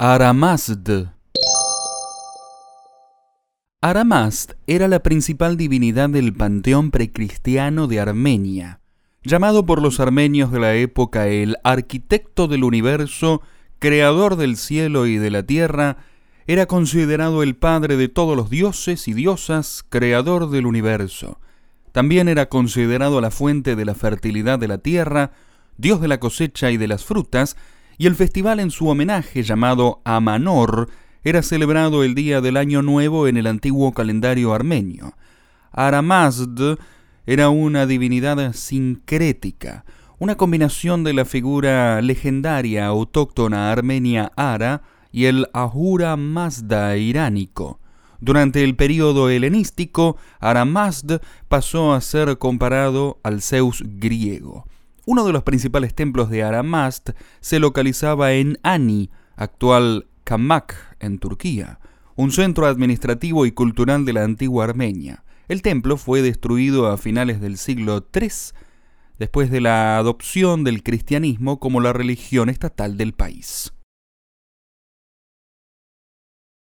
Aramazd. Aramazd era la principal divinidad del panteón precristiano de Armenia, llamado por los armenios de la época el arquitecto del universo, creador del cielo y de la tierra, era considerado el padre de todos los dioses y diosas, creador del universo. También era considerado la fuente de la fertilidad de la tierra, dios de la cosecha y de las frutas, y el festival en su homenaje llamado Amanor era celebrado el día del Año Nuevo en el antiguo calendario armenio. Aramazd era una divinidad sincrética, una combinación de la figura legendaria autóctona armenia Ara y el Ahura Mazda iránico. Durante el período helenístico, Aramazd pasó a ser comparado al Zeus griego. Uno de los principales templos de Aramazd se localizaba en Ani, actual Kamak, en Turquía, un centro administrativo y cultural de la antigua Armenia. El templo fue destruido a finales del siglo III, después de la adopción del cristianismo como la religión estatal del país.